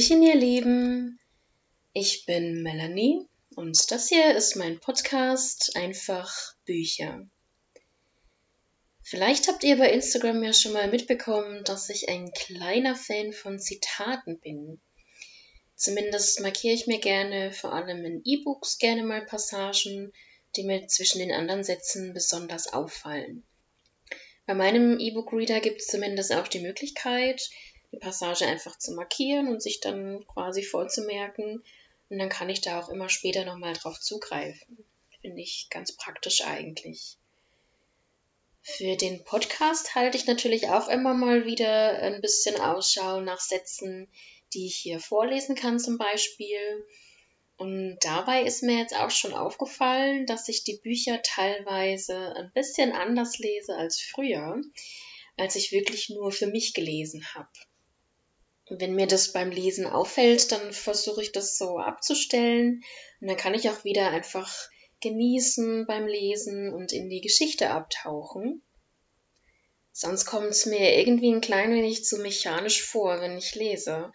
Hallöchen, ihr Lieben. Ich bin Melanie und das hier ist mein Podcast Einfach Bücher. Vielleicht habt ihr bei Instagram ja schon mal mitbekommen, dass ich ein kleiner Fan von Zitaten bin. Zumindest markiere ich mir gerne, vor allem in E-Books, gerne mal Passagen, die mir zwischen den anderen Sätzen besonders auffallen. Bei meinem E-Book-Reader gibt es zumindest auch die Möglichkeit, die Passage einfach zu markieren und sich dann quasi vorzumerken. Und dann kann ich da auch immer später nochmal drauf zugreifen. Finde ich ganz praktisch eigentlich. Für den Podcast halte ich natürlich auch immer mal wieder ein bisschen Ausschau nach Sätzen, die ich hier vorlesen kann zum Beispiel. Und dabei ist mir jetzt auch schon aufgefallen, dass ich die Bücher teilweise ein bisschen anders lese als früher, als ich wirklich nur für mich gelesen habe wenn mir das beim Lesen auffällt, dann versuche ich das so abzustellen und dann kann ich auch wieder einfach genießen beim Lesen und in die Geschichte abtauchen. Sonst kommt es mir irgendwie ein klein wenig zu mechanisch vor, wenn ich lese.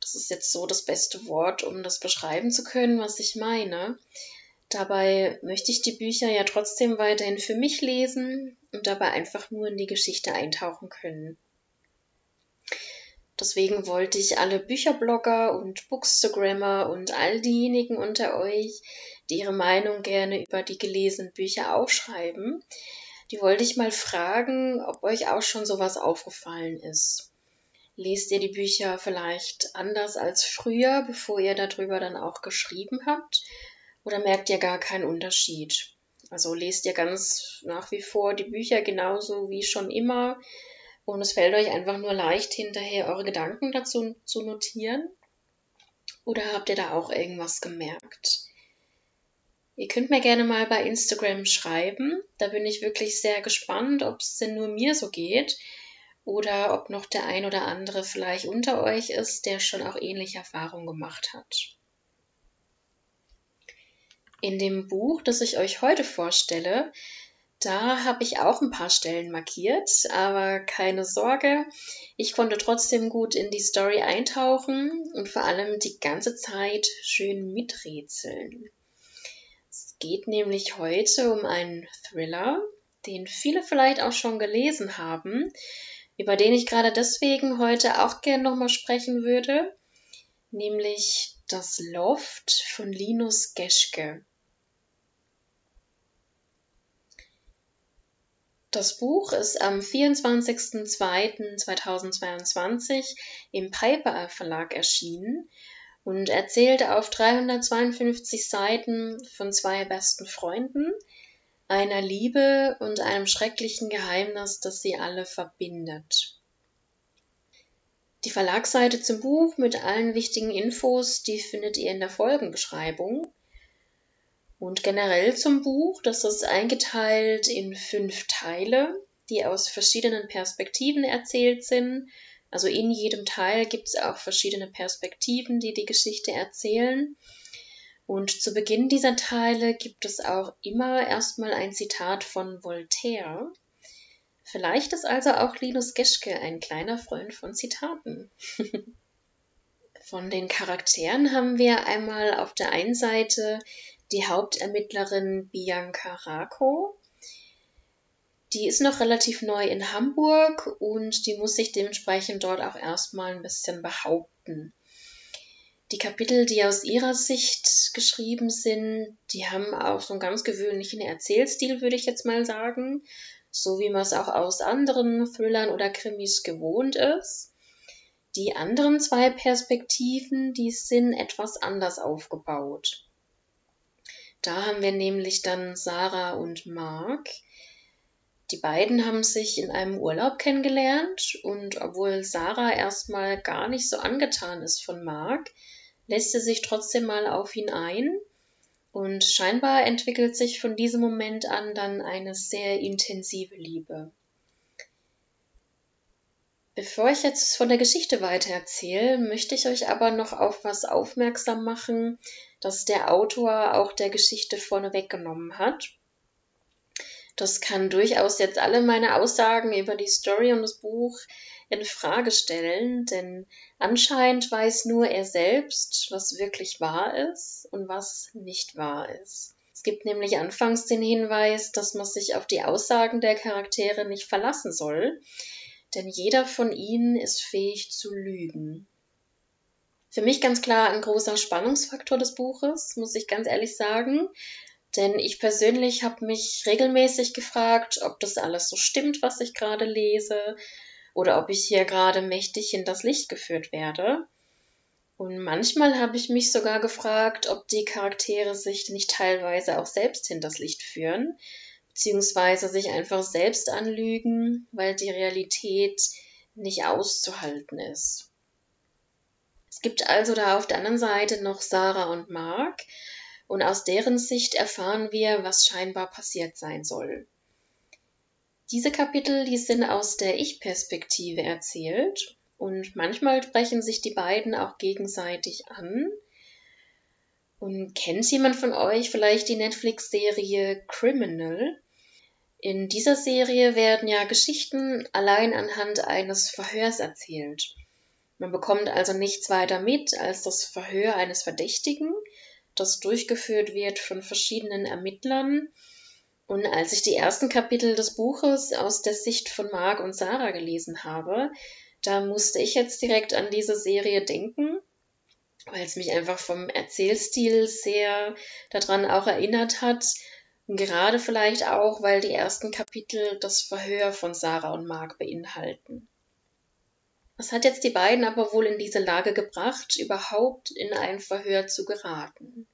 Das ist jetzt so das beste Wort, um das beschreiben zu können, was ich meine. Dabei möchte ich die Bücher ja trotzdem weiterhin für mich lesen und dabei einfach nur in die Geschichte eintauchen können. Deswegen wollte ich alle Bücherblogger und Bookstagrammer und all diejenigen unter euch, die ihre Meinung gerne über die gelesenen Bücher aufschreiben, die wollte ich mal fragen, ob euch auch schon sowas aufgefallen ist. Lest ihr die Bücher vielleicht anders als früher, bevor ihr darüber dann auch geschrieben habt? Oder merkt ihr gar keinen Unterschied? Also lest ihr ganz nach wie vor die Bücher genauso wie schon immer? Und es fällt euch einfach nur leicht, hinterher eure Gedanken dazu zu notieren. Oder habt ihr da auch irgendwas gemerkt? Ihr könnt mir gerne mal bei Instagram schreiben. Da bin ich wirklich sehr gespannt, ob es denn nur mir so geht oder ob noch der ein oder andere vielleicht unter euch ist, der schon auch ähnliche Erfahrungen gemacht hat. In dem Buch, das ich euch heute vorstelle, da habe ich auch ein paar Stellen markiert, aber keine Sorge, ich konnte trotzdem gut in die Story eintauchen und vor allem die ganze Zeit schön miträtseln. Es geht nämlich heute um einen Thriller, den viele vielleicht auch schon gelesen haben, über den ich gerade deswegen heute auch gerne nochmal sprechen würde, nämlich Das Loft von Linus Geschke. Das Buch ist am 24.02.2022 im Piper Verlag erschienen und erzählt auf 352 Seiten von zwei besten Freunden, einer Liebe und einem schrecklichen Geheimnis, das sie alle verbindet. Die Verlagsseite zum Buch mit allen wichtigen Infos, die findet ihr in der Folgenbeschreibung. Und generell zum Buch, das ist eingeteilt in fünf Teile, die aus verschiedenen Perspektiven erzählt sind. Also in jedem Teil gibt es auch verschiedene Perspektiven, die die Geschichte erzählen. Und zu Beginn dieser Teile gibt es auch immer erstmal ein Zitat von Voltaire. Vielleicht ist also auch Linus Geschke ein kleiner Freund von Zitaten. von den Charakteren haben wir einmal auf der einen Seite die Hauptermittlerin Bianca Rako. Die ist noch relativ neu in Hamburg und die muss sich dementsprechend dort auch erstmal ein bisschen behaupten. Die Kapitel, die aus ihrer Sicht geschrieben sind, die haben auch so einen ganz gewöhnlichen Erzählstil, würde ich jetzt mal sagen, so wie man es auch aus anderen Thrillern oder Krimis gewohnt ist. Die anderen zwei Perspektiven, die sind etwas anders aufgebaut. Da haben wir nämlich dann Sarah und Mark. Die beiden haben sich in einem Urlaub kennengelernt und obwohl Sarah erstmal gar nicht so angetan ist von Mark, lässt sie sich trotzdem mal auf ihn ein und scheinbar entwickelt sich von diesem Moment an dann eine sehr intensive Liebe. Bevor ich jetzt von der Geschichte weiter erzähle, möchte ich euch aber noch auf was aufmerksam machen, das der Autor auch der Geschichte vorne weggenommen hat. Das kann durchaus jetzt alle meine Aussagen über die Story und das Buch in Frage stellen, denn anscheinend weiß nur er selbst, was wirklich wahr ist und was nicht wahr ist. Es gibt nämlich anfangs den Hinweis, dass man sich auf die Aussagen der Charaktere nicht verlassen soll, denn jeder von ihnen ist fähig zu lügen. Für mich ganz klar ein großer Spannungsfaktor des Buches, muss ich ganz ehrlich sagen. Denn ich persönlich habe mich regelmäßig gefragt, ob das alles so stimmt, was ich gerade lese, oder ob ich hier gerade mächtig in das Licht geführt werde. Und manchmal habe ich mich sogar gefragt, ob die Charaktere sich nicht teilweise auch selbst hinters Licht führen, beziehungsweise sich einfach selbst anlügen, weil die Realität nicht auszuhalten ist. Es gibt also da auf der anderen Seite noch Sarah und Mark, und aus deren Sicht erfahren wir, was scheinbar passiert sein soll. Diese Kapitel, die sind aus der Ich-Perspektive erzählt und manchmal sprechen sich die beiden auch gegenseitig an. Und kennt jemand von euch vielleicht die Netflix-Serie Criminal? In dieser Serie werden ja Geschichten allein anhand eines Verhörs erzählt. Man bekommt also nichts weiter mit als das Verhör eines Verdächtigen das durchgeführt wird von verschiedenen Ermittlern. Und als ich die ersten Kapitel des Buches aus der Sicht von Mark und Sarah gelesen habe, da musste ich jetzt direkt an diese Serie denken, weil es mich einfach vom Erzählstil sehr daran auch erinnert hat. Gerade vielleicht auch, weil die ersten Kapitel das Verhör von Sarah und Mark beinhalten. Was hat jetzt die beiden aber wohl in diese Lage gebracht, überhaupt in ein Verhör zu geraten?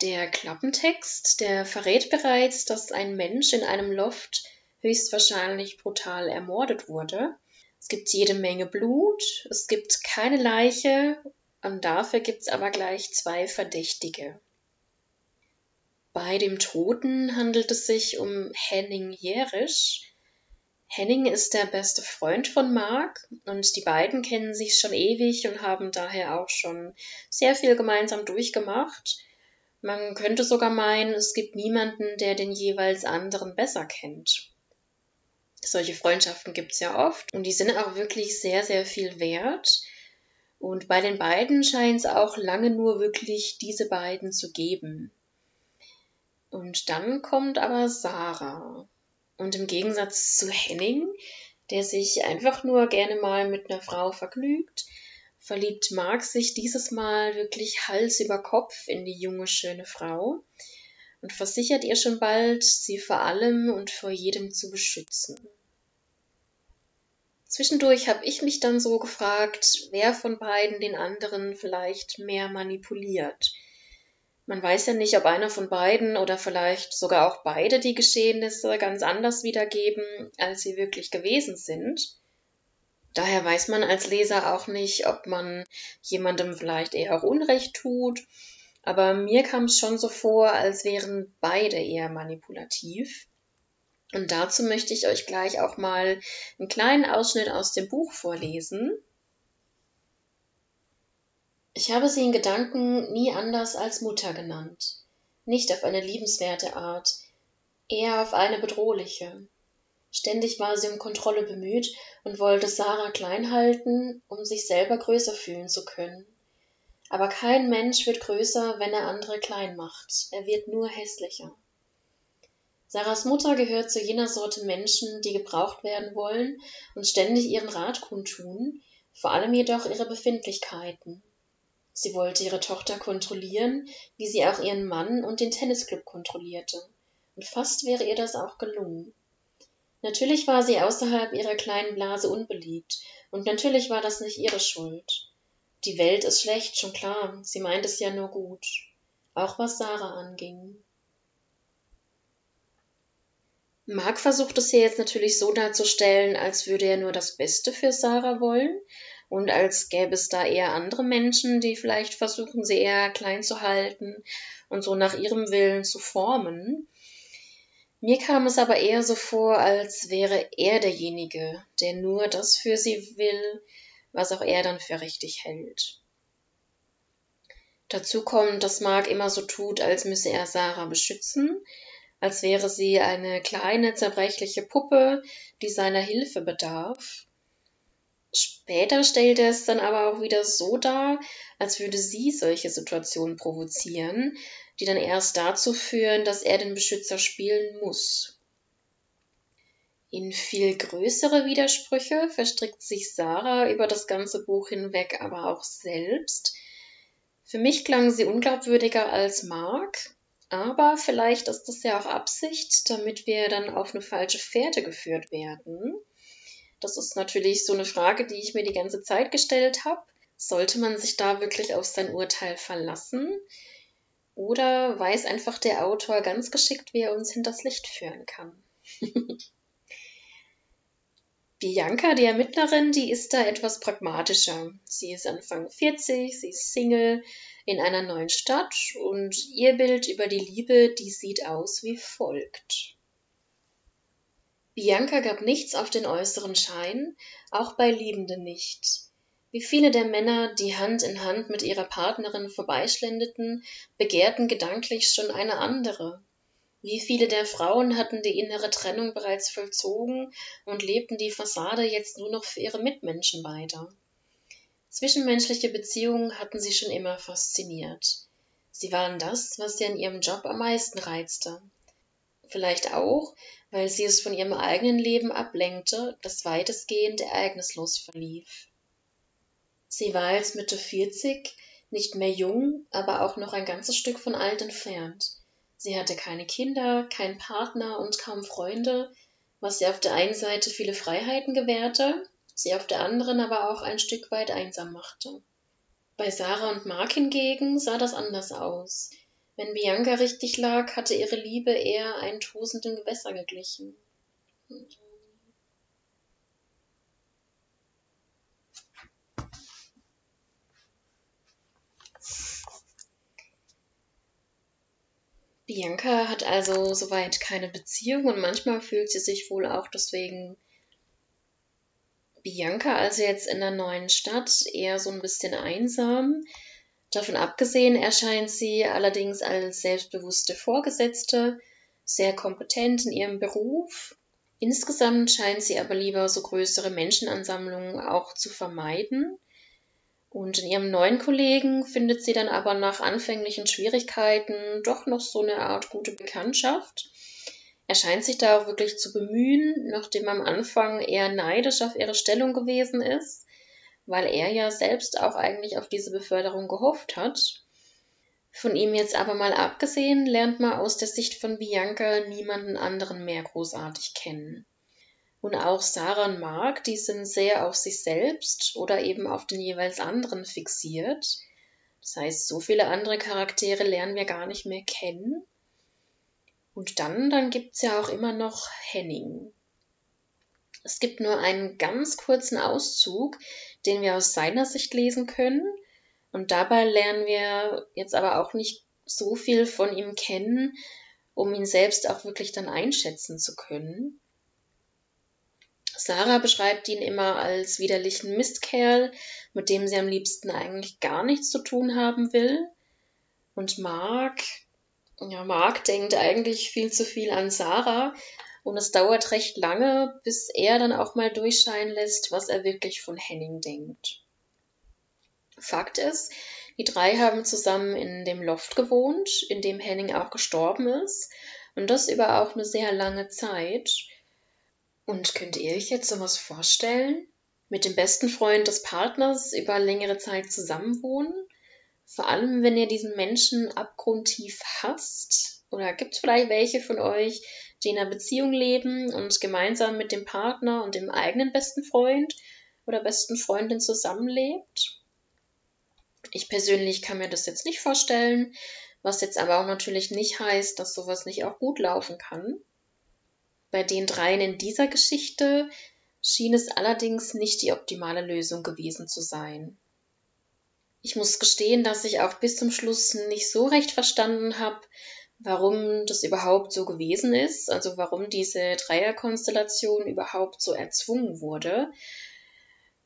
Der Klappentext, der verrät bereits, dass ein Mensch in einem Loft höchstwahrscheinlich brutal ermordet wurde. Es gibt jede Menge Blut, es gibt keine Leiche und dafür gibt es aber gleich zwei Verdächtige. Bei dem Toten handelt es sich um Henning Jerisch, Henning ist der beste Freund von Mark und die beiden kennen sich schon ewig und haben daher auch schon sehr viel gemeinsam durchgemacht. Man könnte sogar meinen, es gibt niemanden, der den jeweils anderen besser kennt. Solche Freundschaften gibt es ja oft und die sind auch wirklich sehr, sehr viel wert. Und bei den beiden scheint es auch lange nur wirklich diese beiden zu geben. Und dann kommt aber Sarah. Und im Gegensatz zu Henning, der sich einfach nur gerne mal mit einer Frau vergnügt, verliebt Mark sich dieses Mal wirklich Hals über Kopf in die junge, schöne Frau und versichert ihr schon bald, sie vor allem und vor jedem zu beschützen. Zwischendurch habe ich mich dann so gefragt, wer von beiden den anderen vielleicht mehr manipuliert – man weiß ja nicht, ob einer von beiden oder vielleicht sogar auch beide die Geschehnisse ganz anders wiedergeben, als sie wirklich gewesen sind. Daher weiß man als Leser auch nicht, ob man jemandem vielleicht eher auch Unrecht tut, aber mir kam es schon so vor, als wären beide eher manipulativ. Und dazu möchte ich euch gleich auch mal einen kleinen Ausschnitt aus dem Buch vorlesen. Ich habe sie in Gedanken nie anders als Mutter genannt, nicht auf eine liebenswerte Art, eher auf eine bedrohliche. Ständig war sie um Kontrolle bemüht und wollte Sarah klein halten, um sich selber größer fühlen zu können. Aber kein Mensch wird größer, wenn er andere klein macht, er wird nur hässlicher. Sarahs Mutter gehört zu jener Sorte Menschen, die gebraucht werden wollen und ständig ihren Rat kundtun, vor allem jedoch ihre Befindlichkeiten. Sie wollte ihre Tochter kontrollieren, wie sie auch ihren Mann und den Tennisclub kontrollierte. Und fast wäre ihr das auch gelungen. Natürlich war sie außerhalb ihrer kleinen Blase unbeliebt, und natürlich war das nicht ihre Schuld. Die Welt ist schlecht, schon klar, sie meint es ja nur gut. Auch was Sarah anging. Mark versucht es hier jetzt natürlich so darzustellen, als würde er nur das Beste für Sarah wollen, und als gäbe es da eher andere Menschen, die vielleicht versuchen, sie eher klein zu halten und so nach ihrem Willen zu formen. Mir kam es aber eher so vor, als wäre er derjenige, der nur das für sie will, was auch er dann für richtig hält. Dazu kommt, dass Mark immer so tut, als müsse er Sarah beschützen, als wäre sie eine kleine, zerbrechliche Puppe, die seiner Hilfe bedarf. Später stellt er es dann aber auch wieder so dar, als würde sie solche Situationen provozieren, die dann erst dazu führen, dass er den Beschützer spielen muss. In viel größere Widersprüche verstrickt sich Sarah über das ganze Buch hinweg aber auch selbst. Für mich klang sie unglaubwürdiger als Mark, aber vielleicht ist das ja auch Absicht, damit wir dann auf eine falsche Fährte geführt werden. Das ist natürlich so eine Frage, die ich mir die ganze Zeit gestellt habe. Sollte man sich da wirklich auf sein Urteil verlassen? Oder weiß einfach der Autor ganz geschickt, wie er uns hinters Licht führen kann? Bianca, die Ermittlerin, die ist da etwas pragmatischer. Sie ist Anfang 40, sie ist Single in einer neuen Stadt und ihr Bild über die Liebe, die sieht aus wie folgt. Bianca gab nichts auf den äußeren Schein, auch bei Liebenden nicht. Wie viele der Männer, die Hand in Hand mit ihrer Partnerin vorbeischlendeten, begehrten gedanklich schon eine andere, wie viele der Frauen hatten die innere Trennung bereits vollzogen und lebten die Fassade jetzt nur noch für ihre Mitmenschen weiter. Zwischenmenschliche Beziehungen hatten sie schon immer fasziniert. Sie waren das, was sie an ihrem Job am meisten reizte. Vielleicht auch, weil sie es von ihrem eigenen Leben ablenkte, das weitestgehend ereignislos verlief. Sie war als Mitte 40, nicht mehr jung, aber auch noch ein ganzes Stück von alt entfernt. Sie hatte keine Kinder, keinen Partner und kaum Freunde, was ihr auf der einen Seite viele Freiheiten gewährte, sie auf der anderen aber auch ein Stück weit einsam machte. Bei Sarah und Mark hingegen sah das anders aus. Wenn Bianca richtig lag, hatte ihre Liebe eher einen tosenden Gewässer geglichen. Bianca hat also soweit keine Beziehung und manchmal fühlt sie sich wohl auch deswegen Bianca also jetzt in der neuen Stadt eher so ein bisschen einsam. Davon abgesehen erscheint sie allerdings als selbstbewusste Vorgesetzte, sehr kompetent in ihrem Beruf. Insgesamt scheint sie aber lieber so größere Menschenansammlungen auch zu vermeiden. Und in ihrem neuen Kollegen findet sie dann aber nach anfänglichen Schwierigkeiten doch noch so eine Art gute Bekanntschaft. Er scheint sich da auch wirklich zu bemühen, nachdem am Anfang eher neidisch auf ihre Stellung gewesen ist, weil er ja selbst auch eigentlich auf diese Beförderung gehofft hat. Von ihm jetzt aber mal abgesehen, lernt man aus der Sicht von Bianca niemanden anderen mehr großartig kennen. Und auch Sarah und Mark, die sind sehr auf sich selbst oder eben auf den jeweils anderen fixiert. Das heißt, so viele andere Charaktere lernen wir gar nicht mehr kennen. Und dann, dann gibt's ja auch immer noch Henning. Es gibt nur einen ganz kurzen Auszug, den wir aus seiner Sicht lesen können. Und dabei lernen wir jetzt aber auch nicht so viel von ihm kennen, um ihn selbst auch wirklich dann einschätzen zu können. Sarah beschreibt ihn immer als widerlichen Mistkerl, mit dem sie am liebsten eigentlich gar nichts zu tun haben will. Und Mark, ja, Mark denkt eigentlich viel zu viel an Sarah und es dauert recht lange, bis er dann auch mal durchscheinen lässt, was er wirklich von Henning denkt. Fakt ist, die drei haben zusammen in dem Loft gewohnt, in dem Henning auch gestorben ist, und das über auch eine sehr lange Zeit. Und könnt ihr euch jetzt sowas vorstellen? Mit dem besten Freund des Partners über längere Zeit zusammenwohnen? Vor allem, wenn ihr diesen Menschen abgrundtief hasst? Oder gibt es vielleicht welche von euch, die in einer Beziehung leben und gemeinsam mit dem Partner und dem eigenen besten Freund oder besten Freundin zusammenlebt? Ich persönlich kann mir das jetzt nicht vorstellen, was jetzt aber auch natürlich nicht heißt, dass sowas nicht auch gut laufen kann. Bei den dreien in dieser Geschichte schien es allerdings nicht die optimale Lösung gewesen zu sein. Ich muss gestehen, dass ich auch bis zum Schluss nicht so recht verstanden habe, warum das überhaupt so gewesen ist, also warum diese Dreierkonstellation überhaupt so erzwungen wurde.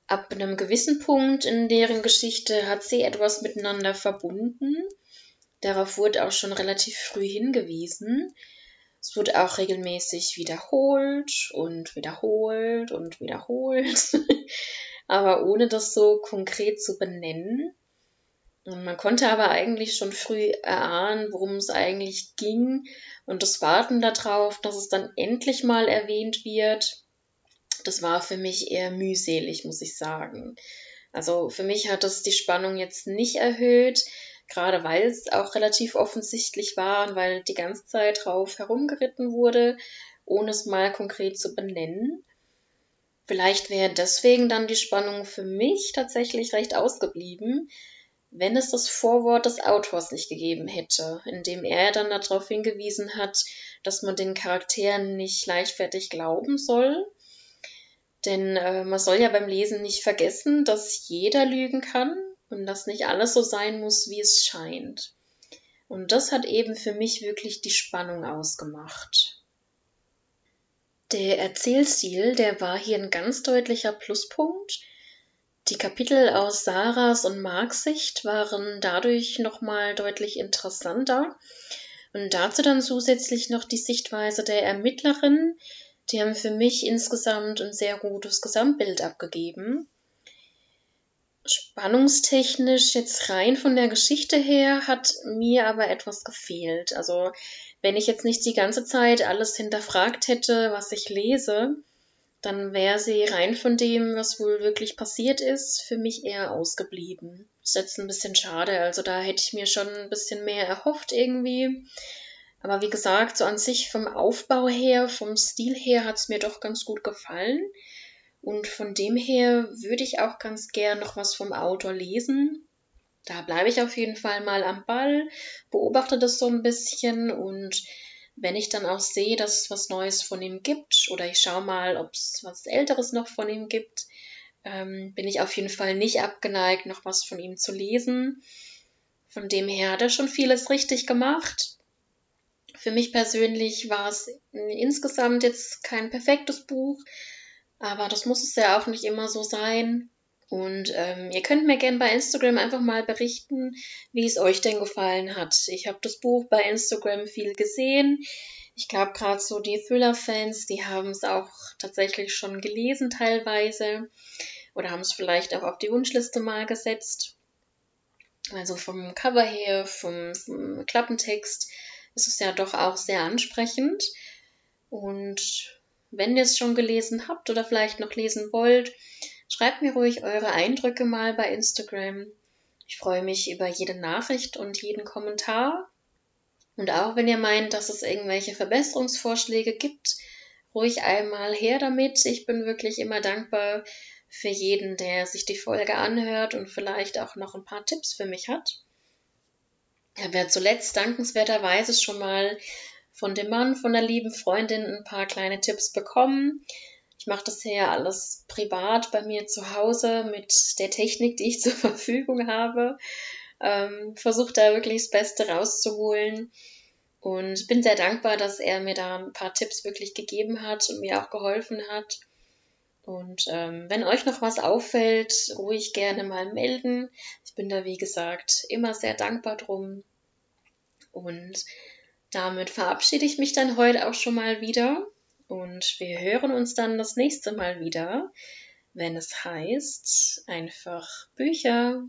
Ab einem gewissen Punkt in deren Geschichte hat sie etwas miteinander verbunden. Darauf wurde auch schon relativ früh hingewiesen. Es wird auch regelmäßig wiederholt und wiederholt und wiederholt, aber ohne das so konkret zu benennen. Und man konnte aber eigentlich schon früh erahnen, worum es eigentlich ging und das Warten darauf, dass es dann endlich mal erwähnt wird, das war für mich eher mühselig, muss ich sagen. Also für mich hat es die Spannung jetzt nicht erhöht, gerade weil es auch relativ offensichtlich war und weil die ganze Zeit drauf herumgeritten wurde, ohne es mal konkret zu benennen. Vielleicht wäre deswegen dann die Spannung für mich tatsächlich recht ausgeblieben, wenn es das Vorwort des Autors nicht gegeben hätte, in dem er dann darauf hingewiesen hat, dass man den Charakteren nicht leichtfertig glauben soll. Denn äh, man soll ja beim Lesen nicht vergessen, dass jeder lügen kann und dass nicht alles so sein muss, wie es scheint. Und das hat eben für mich wirklich die Spannung ausgemacht. Der Erzählstil, der war hier ein ganz deutlicher Pluspunkt. Die Kapitel aus Sarahs und Marks Sicht waren dadurch nochmal deutlich interessanter. Und dazu dann zusätzlich noch die Sichtweise der Ermittlerin. Die haben für mich insgesamt ein sehr gutes Gesamtbild abgegeben spannungstechnisch jetzt rein von der Geschichte her hat mir aber etwas gefehlt. Also wenn ich jetzt nicht die ganze Zeit alles hinterfragt hätte, was ich lese, dann wäre sie rein von dem, was wohl wirklich passiert ist, für mich eher ausgeblieben. Ist jetzt ein bisschen schade. Also da hätte ich mir schon ein bisschen mehr erhofft irgendwie. Aber wie gesagt, so an sich vom Aufbau her, vom Stil her hat es mir doch ganz gut gefallen. Und von dem her würde ich auch ganz gern noch was vom Autor lesen. Da bleibe ich auf jeden Fall mal am Ball, beobachte das so ein bisschen und wenn ich dann auch sehe, dass es was Neues von ihm gibt oder ich schaue mal, ob es was Älteres noch von ihm gibt, ähm, bin ich auf jeden Fall nicht abgeneigt, noch was von ihm zu lesen. Von dem her hat er schon vieles richtig gemacht. Für mich persönlich war es insgesamt jetzt kein perfektes Buch, aber das muss es ja auch nicht immer so sein. Und ähm, ihr könnt mir gerne bei Instagram einfach mal berichten, wie es euch denn gefallen hat. Ich habe das Buch bei Instagram viel gesehen. Ich glaube, gerade so die Thriller-Fans, die haben es auch tatsächlich schon gelesen teilweise oder haben es vielleicht auch auf die Wunschliste mal gesetzt. Also vom Cover her, vom, vom Klappentext ist es ja doch auch sehr ansprechend. Und wenn ihr es schon gelesen habt oder vielleicht noch lesen wollt, schreibt mir ruhig eure Eindrücke mal bei Instagram. Ich freue mich über jede Nachricht und jeden Kommentar. Und auch wenn ihr meint, dass es irgendwelche Verbesserungsvorschläge gibt, ruhig einmal her damit. Ich bin wirklich immer dankbar für jeden, der sich die Folge anhört und vielleicht auch noch ein paar Tipps für mich hat. Ich habe ja zuletzt dankenswerterweise schon mal von dem Mann, von der lieben Freundin ein paar kleine Tipps bekommen. Ich mache das ja alles privat bei mir zu Hause mit der Technik, die ich zur Verfügung habe. Ähm, Versuche da wirklich das Beste rauszuholen und bin sehr dankbar, dass er mir da ein paar Tipps wirklich gegeben hat und mir auch geholfen hat. Und ähm, wenn euch noch was auffällt, ruhig gerne mal melden. Ich bin da, wie gesagt, immer sehr dankbar drum. Und damit verabschiede ich mich dann heute auch schon mal wieder und wir hören uns dann das nächste Mal wieder, wenn es heißt einfach Bücher.